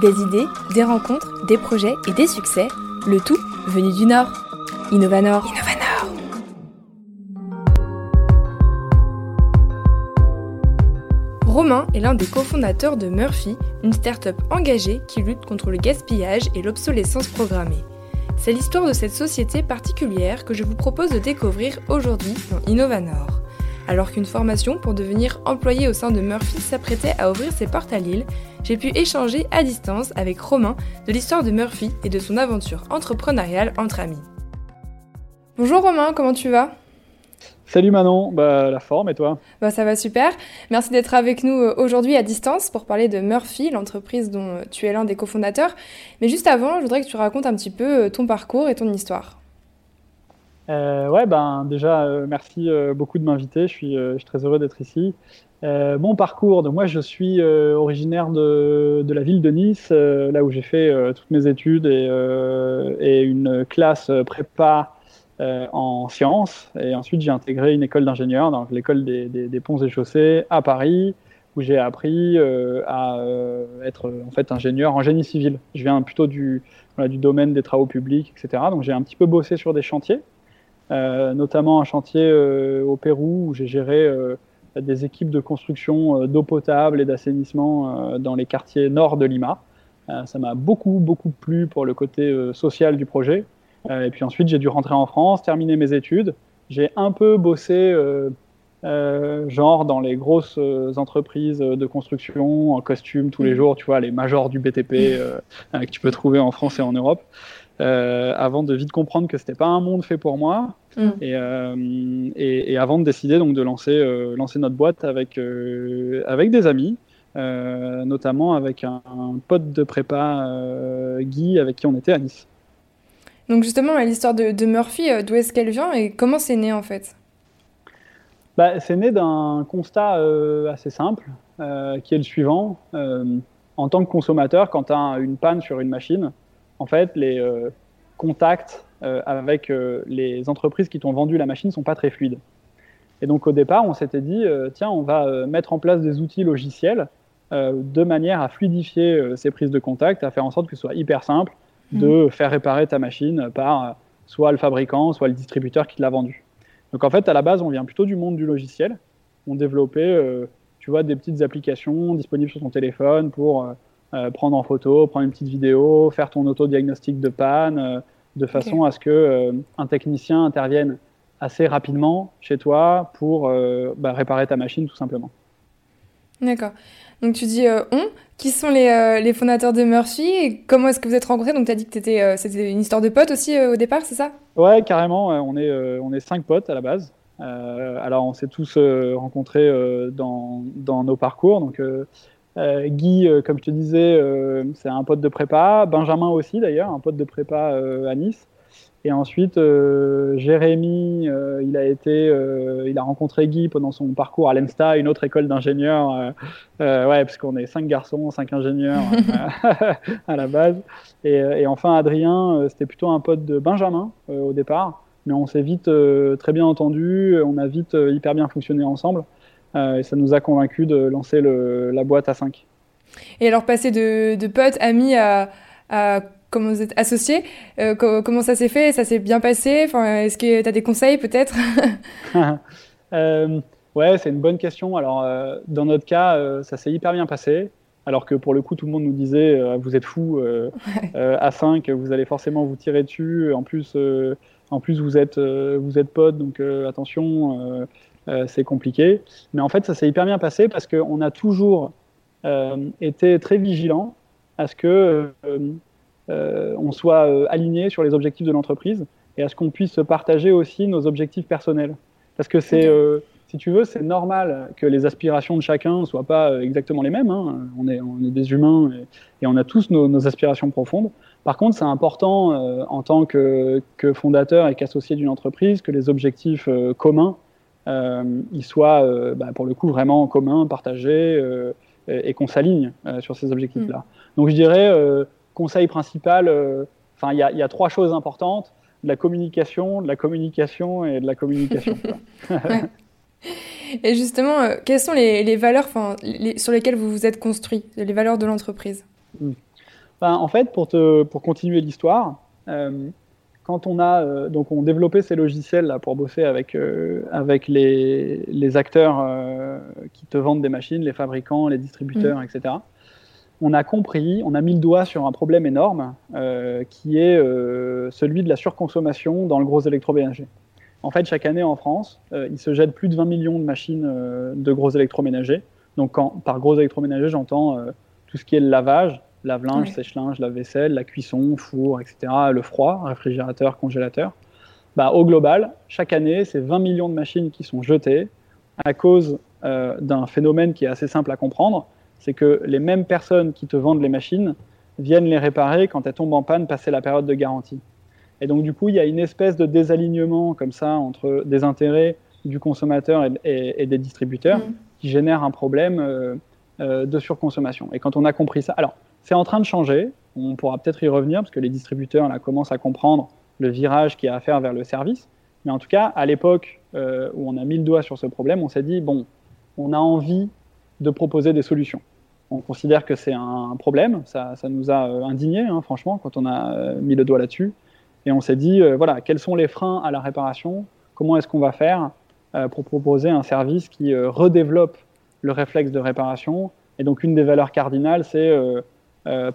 Des idées, des rencontres, des projets et des succès, le tout venu du Nord. Innovanor. Innovanor. Romain est l'un des cofondateurs de Murphy, une start-up engagée qui lutte contre le gaspillage et l'obsolescence programmée. C'est l'histoire de cette société particulière que je vous propose de découvrir aujourd'hui dans Innovanor. Alors qu'une formation pour devenir employé au sein de Murphy s'apprêtait à ouvrir ses portes à Lille, j'ai pu échanger à distance avec Romain de l'histoire de Murphy et de son aventure entrepreneuriale entre amis. Bonjour Romain, comment tu vas? Salut Manon, bah, la forme et toi? Bah, Ça va super. Merci d'être avec nous euh, aujourd'hui à distance pour parler de Murphy, l'entreprise dont euh, tu es l'un des cofondateurs. Mais juste avant, je voudrais que tu racontes un petit peu euh, ton parcours et ton histoire. Euh, ouais, ben déjà, euh, merci euh, beaucoup de m'inviter. Je suis, je suis très heureux d'être ici. mon parcours, donc moi, je suis originaire de, de, la ville de Nice, là où j'ai fait toutes mes études et, et une classe prépa en sciences. Et ensuite, j'ai intégré une école d'ingénieur, donc l'école des, des, ponts et chaussées à Paris, où j'ai appris à être en fait ingénieur en génie civil. Je viens plutôt du, du domaine des travaux publics, etc. Donc j'ai un petit peu bossé sur des chantiers. Euh, notamment un chantier euh, au Pérou où j'ai géré euh, des équipes de construction d'eau potable et d'assainissement dans les quartiers nord de Lima. ça m'a beaucoup, beaucoup plu pour le côté social du projet. et puis ensuite, j'ai dû rentrer en France, terminer mes études. J'ai un peu bossé, genre dans les grosses entreprises de construction, en costume tous les mmh. jours, tu vois, les majors du BTP que tu peux trouver en France et en Europe. Euh, avant de vite comprendre que c'était pas un monde fait pour moi. Mm. Euh, et, et, avant de décider donc de lancer, euh, lancer notre boîte avec, avec des amis, notamment avec un, pote de prépa, Guy, avec qui on était à Nice. Donc justement, l'histoire de, de, Murphy, d'où est-ce qu'elle vient et comment c'est né en fait? Bah, C'est né d'un constat assez simple, qui est le suivant. en tant que consommateur, quand tu as une panne sur une machine, en fait, les euh, contacts euh, avec euh, les entreprises qui t'ont vendu la machine ne sont pas très fluides. Et donc au départ, on s'était dit, tiens, on va mettre en place des outils logiciels de manière à fluidifier ces prises de contact, à faire en sorte que ce soit hyper simple de mmh. faire réparer ta machine par soit le fabricant, soit le distributeur qui te l'a vendu. Donc en fait, à la base, on vient plutôt du monde du logiciel. On développait, tu vois, des petites applications disponibles sur ton téléphone pour euh, prendre en photo, prendre une petite vidéo, faire ton auto-diagnostic de panne, euh, de façon à ce que euh, un technicien intervienne assez rapidement chez toi pour bah, réparer ta machine tout simplement. D'accord. Donc tu dis on, qui sont les, les, fondateurs de Murphy et comment est-ce que vous êtes rencontrés? Donc tu as dit que c'était une histoire de potes aussi au départ, c'est ça? Ouais, carrément. on, est, on est cinq potes à la base. alors on s'est tous rencontrés dans, dans, nos parcours. Donc euh, Guy, euh, comme je te disais, euh, c'est un pote de prépa. Benjamin aussi, d'ailleurs, un pote de prépa à Nice. Et ensuite, Jérémy, il a été, il a rencontré Guy pendant son parcours à l'ENSTA, une autre école d'ingénieurs. ouais, parce qu'on est cinq garçons, cinq ingénieurs à la base. Et, et enfin, Adrien, c'était plutôt un pote de Benjamin au départ, mais on s'est vite très bien entendu, on a vite hyper bien fonctionné ensemble. Euh, et ça nous a convaincus de lancer la boîte à 5. Et alors, passer de, potes, amis à, comment vous êtes associés, euh, comment ça s'est fait? Ça s'est bien passé? Enfin, Est-ce que tu as des conseils peut-être? Euh, Ouais, c'est une bonne question. Alors, dans notre cas, ça s'est hyper bien passé. Alors que pour le coup, tout le monde nous disait Vous êtes fous, à 5, vous allez forcément vous tirer dessus. En plus, en plus vous, êtes, vous êtes potes, donc attention. Euh, c'est compliqué. Mais en fait, ça s'est hyper bien passé parce qu'on a toujours euh, été très vigilant à ce que euh, on soit aligné sur les objectifs de l'entreprise et à ce qu'on puisse partager aussi nos objectifs personnels. Parce que c'est, si tu veux, c'est normal que les aspirations de chacun ne soient pas exactement les mêmes. Hein. On, est, on est des humains et, on a tous nos, aspirations profondes. Par contre, c'est important en tant que, que fondateur et qu'associé d'une entreprise que les objectifs communs il soit euh, bah, pour le coup vraiment en commun, partagé euh, et, qu'on s'aligne sur ces objectifs-là. Mm. Donc je dirais, conseil principal, enfin il y, y, a trois choses importantes de la communication, de la communication et de la communication. Et justement, quelles sont les, les valeurs les, sur lesquelles vous vous êtes construit, les valeurs de l'entreprise? Mm. ben, En fait, pour, te, pour continuer l'histoire, quand on a donc on développé ces logiciels là pour bosser avec avec les, les acteurs qui te vendent des machines, les fabricants, les distributeurs, mmh. etc on a compris, on a mis le doigt sur un problème énorme euh, qui est euh, celui de la surconsommation dans le gros électroménager. En fait, chaque année en France, euh, il se jette plus de 20 millions de machines de gros électroménagers. Donc, quand, par gros électroménager, j'entends tout ce qui est le lavage, lave-linge, sèche-linge, lave-vaisselle, la cuisson, four, etc., le froid, réfrigérateur, congélateur. Bah, au global, chaque année, c'est 20 millions de machines qui sont jetées à cause d'un phénomène qui est assez simple à comprendre c'est que les mêmes personnes qui te vendent les machines viennent les réparer quand elles tombent en panne passé la période de garantie. Et donc du coup, il y a une espèce de désalignement comme ça entre des intérêts du consommateur et, des distributeurs mm. qui génère un problème euh, euh, de surconsommation. Et quand on a compris ça, alors c'est en train de changer, on pourra peut-être y revenir parce que les distributeurs là, commencent à comprendre le virage qu'il y a à faire vers le service. Mais en tout cas, à l'époque euh, où on a mis le doigt sur ce problème, on s'est dit, bon, on a envie de proposer des solutions. On considère que c'est un problème, ça, nous a euh, indignés, hein, franchement, quand on a euh, mis le doigt là-dessus. Et on s'est dit, voilà, quels sont les freins à la réparation? Comment est-ce qu'on va faire pour proposer un service qui redéveloppe le réflexe de réparation? Et donc, une des valeurs cardinales, c'est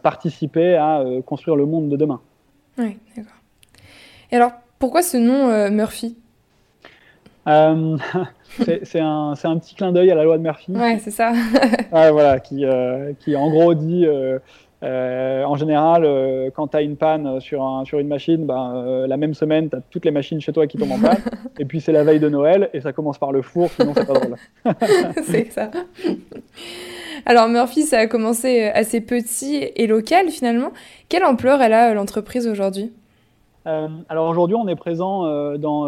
participer à construire le monde de demain. Oui, d'accord. Et alors, pourquoi ce nom Murphy? Euh, c'est un, un, petit clin d'œil à la loi de Murphy. Ouais, c'est ça. voilà, qui, euh, qui en gros dit, euh, en général, quand tu as une panne sur, un, sur une machine, ben, la même semaine, tu as toutes les machines chez toi qui tombent en panne. et puis c'est la veille de Noël et ça commence par le four, sinon c'est pas drôle. c'est ça. Alors Murphy, ça a commencé assez petit et local finalement. Quelle ampleur elle a l'entreprise aujourd'hui? Alors aujourd'hui, on est présent dans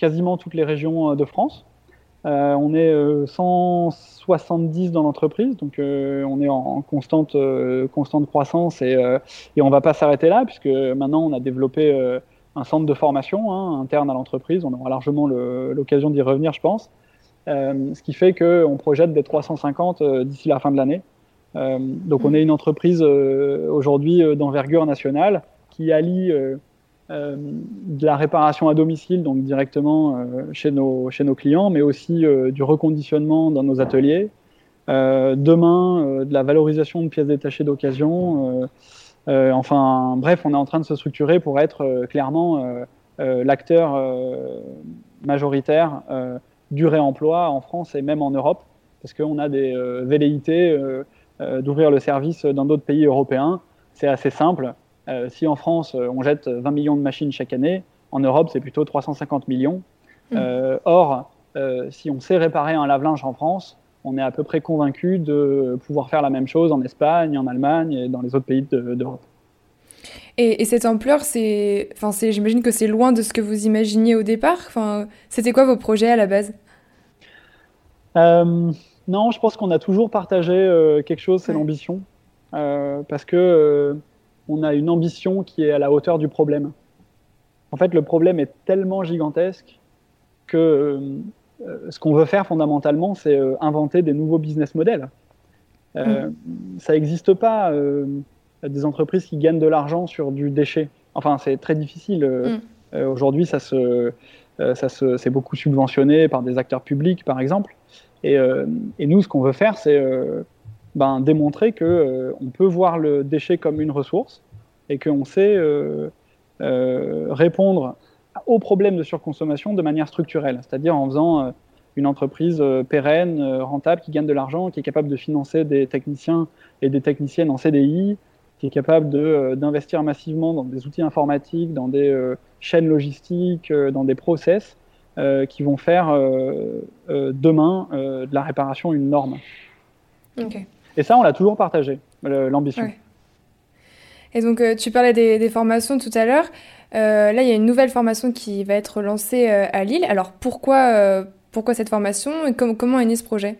quasiment toutes les régions euh, de France. Euh, on est 170 euh, dans l'entreprise, donc on est en, constante, constante croissance et, et on ne va pas s'arrêter là, puisque maintenant on a développé un centre de formation hein, interne à l'entreprise. On aura largement l'occasion d'y revenir, je pense. Ce qui fait qu'on projette des 350 d'ici la fin de l'année. donc on est une entreprise aujourd'hui d'envergure nationale qui allie euh, de la réparation à domicile, donc directement euh, chez, nos, chez nos clients, mais aussi euh, du reconditionnement dans nos ateliers. demain, de la valorisation de pièces détachées d'occasion. enfin, bref, on est en train de se structurer pour être clairement l'acteur majoritaire du réemploi en France et même en Europe, parce qu'on a des velléités d'ouvrir le service dans d'autres pays européens. C'est assez simple. Euh, si en France, euh, on jette 20 millions de machines chaque année, en Europe, c'est plutôt 350 millions. Mmh. Euh, or, si on sait réparer un lave-linge en France, on est à peu près convaincu de pouvoir faire la même chose en Espagne, en Allemagne et dans les autres pays d'Europe. Et, cette ampleur, c'est, enfin, j'imagine que c'est loin de ce que vous imaginiez au départ. Enfin, c'était quoi vos projets à la base? Non, je pense qu'on a toujours partagé quelque chose, c'est l'ambition, parce que on a une ambition qui est à la hauteur du problème. En fait, le problème est tellement gigantesque que euh, ce qu'on veut faire fondamentalement, c'est euh, inventer des nouveaux business models. Euh, mm. Ça n'existe pas des entreprises qui gagnent de l'argent sur du déchet. Enfin, c'est très difficile. Mm. Aujourd'hui, ça se, ça se, c'est beaucoup subventionné par des acteurs publics, par exemple. Et, et nous, ce qu'on veut faire, c'est ben, démontrer qu'on euh, peut voir le déchet comme une ressource et qu'on sait euh, euh, répondre aux problèmes de surconsommation de manière structurelle, c'est-à-dire en faisant une entreprise pérenne, rentable, qui gagne de l'argent, qui est capable de financer des techniciens et des techniciennes en CDI, qui est capable d'investir massivement dans des outils informatiques, dans des chaînes logistiques, dans des process qui vont faire demain de la réparation une norme. Okay. Et ça, on l'a toujours partagé, l'ambition. Et donc, euh, tu parlais des, formations tout à l'heure. Euh, là, il y a une nouvelle formation qui va être lancée euh, à Lille. Alors, pourquoi, pourquoi cette formation et comment est né ce projet?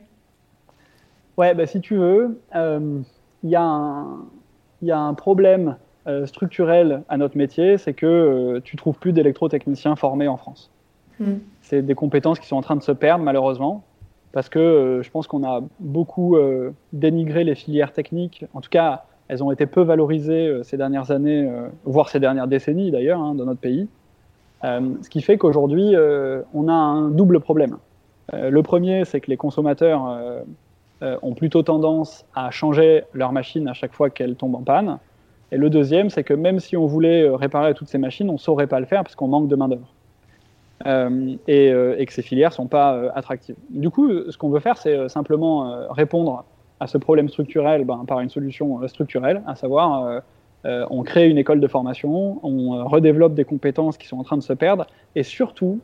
Ouais, bah, si tu veux, il y, a un problème structurel à notre métier, c'est que tu trouves plus d'électrotechniciens formés en France. Hmm. C'est des compétences qui sont en train de se perdre, malheureusement parce que euh, je pense qu'on a beaucoup euh, dénigré les filières techniques, en tout cas elles ont été peu valorisées ces dernières années, voire ces dernières décennies d'ailleurs, hein, dans notre pays. ce qui fait qu'aujourd'hui, on a un double problème. le premier, c'est que les consommateurs ont plutôt tendance à changer leur machine à chaque fois qu'elle tombe en panne. Et le deuxième, c'est que même si on voulait euh, réparer toutes ces machines, on ne saurait pas le faire parce qu'on manque de main-d'œuvre. Euh, et, euh, et, que ces filières ne sont pas attractives. Du coup, ce qu'on veut faire, c'est simplement répondre à ce problème structurel ben, par une solution structurelle, à savoir on crée une école de formation, on redéveloppe des compétences qui sont en train de se perdre, et surtout,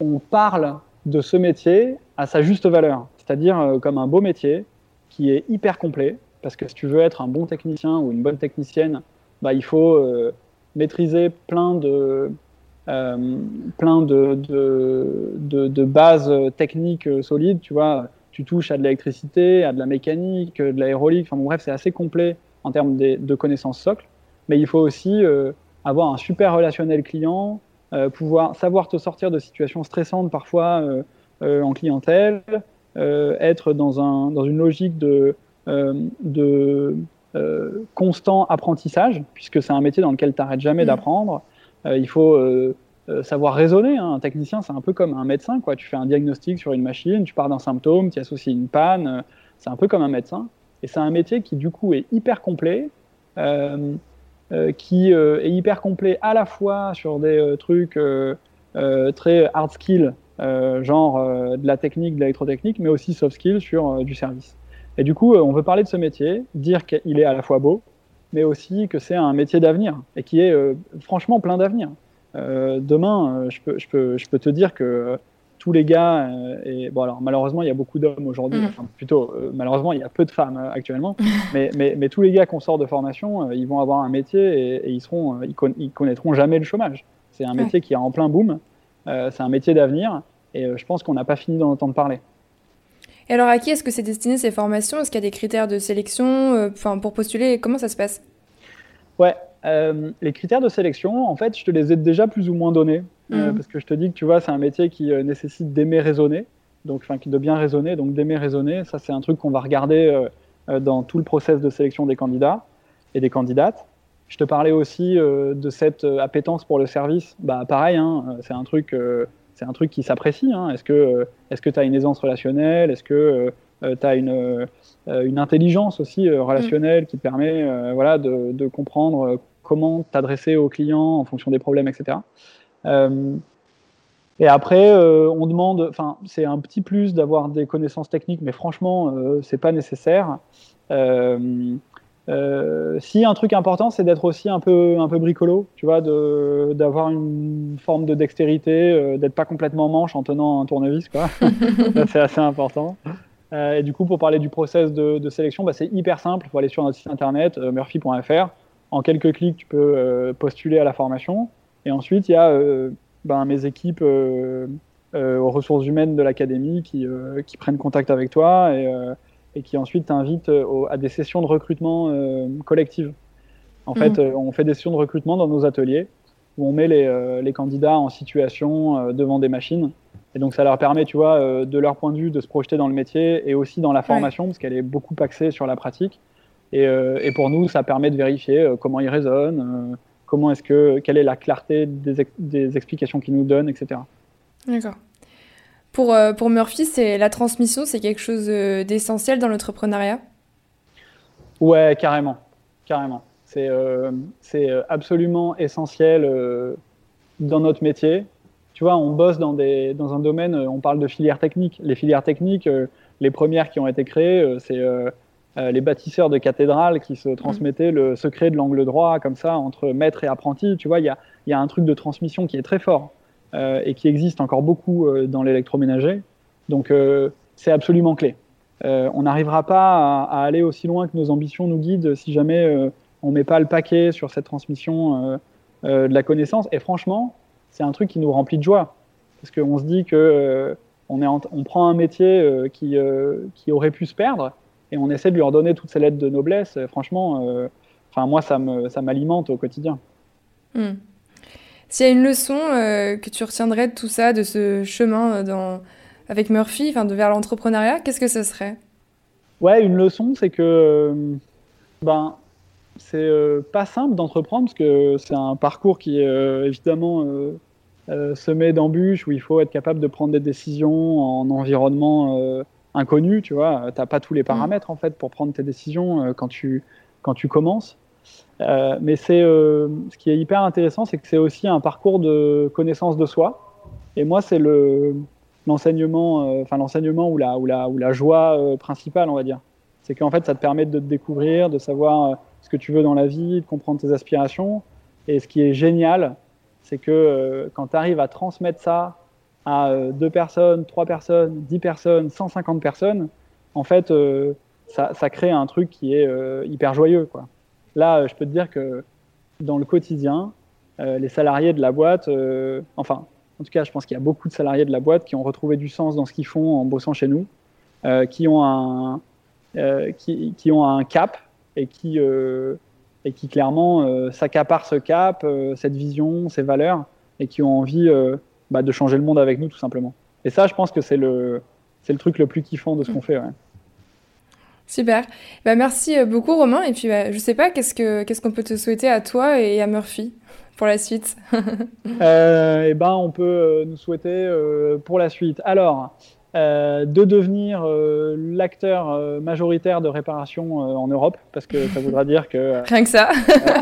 on parle de ce métier à sa juste valeur, c'est-à-dire comme un beau métier qui est hyper complet, parce que si tu veux être un bon technicien ou une bonne technicienne, bah, il faut euh, maîtriser plein de, euh, plein de, bases techniques solides. Tu vois, tu touches à de l'électricité, à de la mécanique, de l'aérolique. Enfin bref, c'est assez complet en termes de, connaissances socles. Mais il faut aussi euh, avoir un super relationnel client, pouvoir savoir te sortir de situations stressantes parfois en clientèle, être dans, un, dans une logique de euh, de euh, constant apprentissage, puisque c'est un métier dans lequel tu n'arrêtes jamais mm. d'apprendre. Euh, il faut savoir raisonner. Hein. Un technicien, c'est un peu comme un médecin. Quoi. Tu fais un diagnostic sur une machine, tu pars d'un symptôme, tu associes une panne. c'est un peu comme un médecin. Et c'est un métier qui, du coup, est hyper complet, qui est hyper complet à la fois sur des trucs très hard skill, genre de la technique, de l'électrotechnique, mais aussi soft skill sur du service. Et du coup, euh, on veut parler de ce métier, dire qu'il est à la fois beau, mais aussi que c'est un métier d'avenir et qui est euh, franchement plein d'avenir. Euh, demain, je peux, je, peux, je peux te dire que tous les gars, et bon alors malheureusement il y a beaucoup d'hommes aujourd'hui, mm. enfin, plutôt malheureusement il y a peu de femmes actuellement, mais, mais, mais, tous les gars qu'on sort de formation, ils vont avoir un métier et, ils seront, ils, connaîtront jamais le chômage. C'est un métier qui est en plein boom, c'est un métier d'avenir et je pense qu'on n'a pas fini d'en entendre parler. Et alors, à qui est-ce que c'est destiné ces formations? Est-ce qu'il y a des critères de sélection euh, enfin, pour postuler? Comment ça se passe? Ouais, euh, les critères de sélection, en fait, je te les ai déjà plus ou moins donnés. Euh, mhm. parce que je te dis que tu vois, c'est un métier qui nécessite d'aimer raisonner, donc, enfin, de bien raisonner. Donc, d'aimer raisonner, ça, c'est un truc qu'on va regarder dans tout le process de sélection des candidats et des candidates. Je te parlais aussi de cette appétence pour le service. Bah, pareil, hein, c'est un truc c'est un truc qui s'apprécie. Hein. Est-ce que est-ce que tu as une aisance relationnelle? Est-ce que euh, tu as une, euh, une intelligence aussi euh, relationnelle qui te permet voilà, de, de, comprendre comment t'adresser aux clients en fonction des problèmes, etc. et après, on demande, enfin, c'est un petit plus d'avoir des connaissances techniques, mais franchement, c'est pas nécessaire. Euh, si un truc important, c'est d'être aussi un peu, un peu bricolo, tu vois, d'avoir une forme de dextérité, euh, d'être pas complètement manche en tenant un tournevis, quoi. c'est assez important. Euh, et du coup, pour parler du process de, de sélection, bah, c'est hyper simple. Il faut aller sur notre site internet, murphy.fr. En quelques clics, tu peux postuler à la formation. Et ensuite, il y a ben, mes équipes aux ressources humaines de l'académie qui, qui, prennent contact avec toi et et qui ensuite t'invite euh, à des sessions de recrutement euh, collectives. En fait, mhm. euh, on fait des sessions de recrutement dans nos ateliers où on met les, les candidats en situation devant des machines. Et donc, ça leur permet, tu vois, de leur point de vue, de se projeter dans le métier et aussi dans la formation, parce qu'elle est beaucoup axée sur la pratique. Et, et, pour nous, ça permet de vérifier comment ils raisonnent, comment est-ce que, quelle est la clarté des, des explications qu'ils nous donnent, etc. D'accord. Pour, euh, pour Murphy, c'est la transmission, c'est quelque chose euh, d'essentiel dans l'entrepreneuriat? Ouais, carrément. Carrément. C'est euh, absolument essentiel dans notre métier. Tu vois, on bosse dans, des, dans un domaine, on parle de filières techniques. Les filières techniques, les premières qui ont été créées, c'est les bâtisseurs de cathédrales qui se transmettaient le secret de l'angle droit, comme ça, entre maître et apprenti. Tu vois, il y a, y a un truc de transmission qui est très fort. Euh, et qui existe encore beaucoup euh, dans l'électroménager. Donc euh, c'est absolument clé. on n'arrivera pas à, aller aussi loin que nos ambitions nous guident si jamais on ne met pas le paquet sur cette transmission de la connaissance. Et franchement, c'est un truc qui nous remplit de joie. Parce qu'on se dit que on, prend un métier qui, qui, aurait pu se perdre et on essaie de lui redonner toutes ses lettres de noblesse. franchement, enfin moi, ça m'alimente au quotidien. Hmm. S'il y a une leçon euh, que tu retiendrais de tout ça, de ce chemin euh, dans, avec Murphy, enfin, de vers l'entrepreneuriat, qu'est-ce que ce serait? Ouais, une leçon, c'est que euh, ben, c'est pas simple d'entreprendre parce que c'est un parcours qui est évidemment semé d'embûches où il faut être capable de prendre des décisions en environnement inconnu, tu vois. T'as pas tous les mm. paramètres en fait pour prendre tes décisions quand tu quand tu commences. Mais c'est ce qui est hyper intéressant, c'est que c'est aussi un parcours de connaissance de soi. Et moi, c'est le l'enseignement, enfin l'enseignement ou la ou la ou la joie principale, on va dire. C'est qu'en fait, ça te permet de te découvrir, de savoir euh, ce que tu veux dans la vie, de comprendre tes aspirations. Et ce qui est génial, c'est que euh, quand tu arrives à transmettre ça à euh, deux personnes, trois personnes, dix personnes, 150 personnes, en fait, ça, crée un truc qui est hyper joyeux. Quoi. Là, je peux te dire que dans le quotidien, les salariés de la boîte, enfin, en tout cas, je pense qu'il y a beaucoup de salariés de la boîte qui ont retrouvé du sens dans ce qu'ils font en bossant chez nous, qui ont un, euh, qui, qui, ont un cap et qui, euh, et qui clairement euh, s'accaparent ce cap, cette vision, ces valeurs, et qui ont envie bah, de changer le monde avec nous tout simplement. Et ça, je pense que c'est le, c'est le truc le plus kiffant de ce qu'on fait. Ouais. Super. Bah, merci beaucoup Romain. Et puis bah, je sais pas, qu'est-ce que qu'est-ce qu'on peut te souhaiter à toi et à Murphy pour la suite euh, Eh ben, on peut nous souhaiter pour la suite. Alors, euh, de devenir euh, l'acteur euh, majoritaire de réparation en Europe, parce que ça voudra dire que... rien que ça.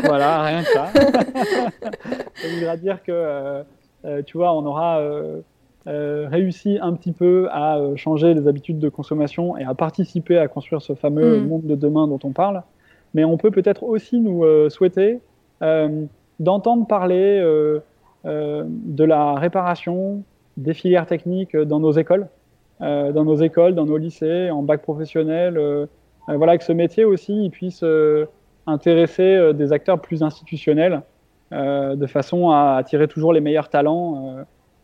voilà, rien que ça. ça voudra dire que, tu vois, on aura réussi un petit peu à changer les habitudes de consommation et à participer à construire ce fameux mm. monde de demain dont on parle. Mais on peut peut-être aussi nous souhaiter d'entendre parler de la réparation, des filières techniques dans nos écoles. Euh, dans nos écoles, dans nos lycées, en bac professionnel. Euh, euh, voilà, que ce métier aussi il puisse intéresser des acteurs plus institutionnels de façon à attirer toujours les meilleurs talents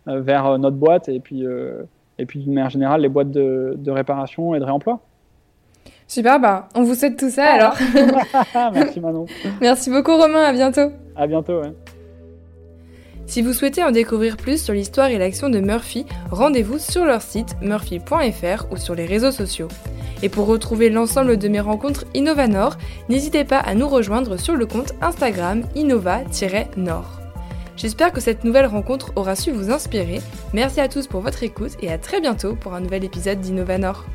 vers notre boîte et puis, et puis d'une manière générale les boîtes de, de réparation et de réemploi. Super, bah, on vous souhaite tout ça alors. Merci Manon. Merci beaucoup Romain, à bientôt. À bientôt, ouais. Si vous souhaitez en découvrir plus sur l'histoire et l'action de Murphy, rendez-vous sur leur site murphy.fr ou sur les réseaux sociaux. Et pour retrouver l'ensemble de mes rencontres Innovanor, n'hésitez pas à nous rejoindre sur le compte Instagram innova-nord. J'espère que cette nouvelle rencontre aura su vous inspirer. Merci à tous pour votre écoute et à très bientôt pour un nouvel épisode d'Innovanor.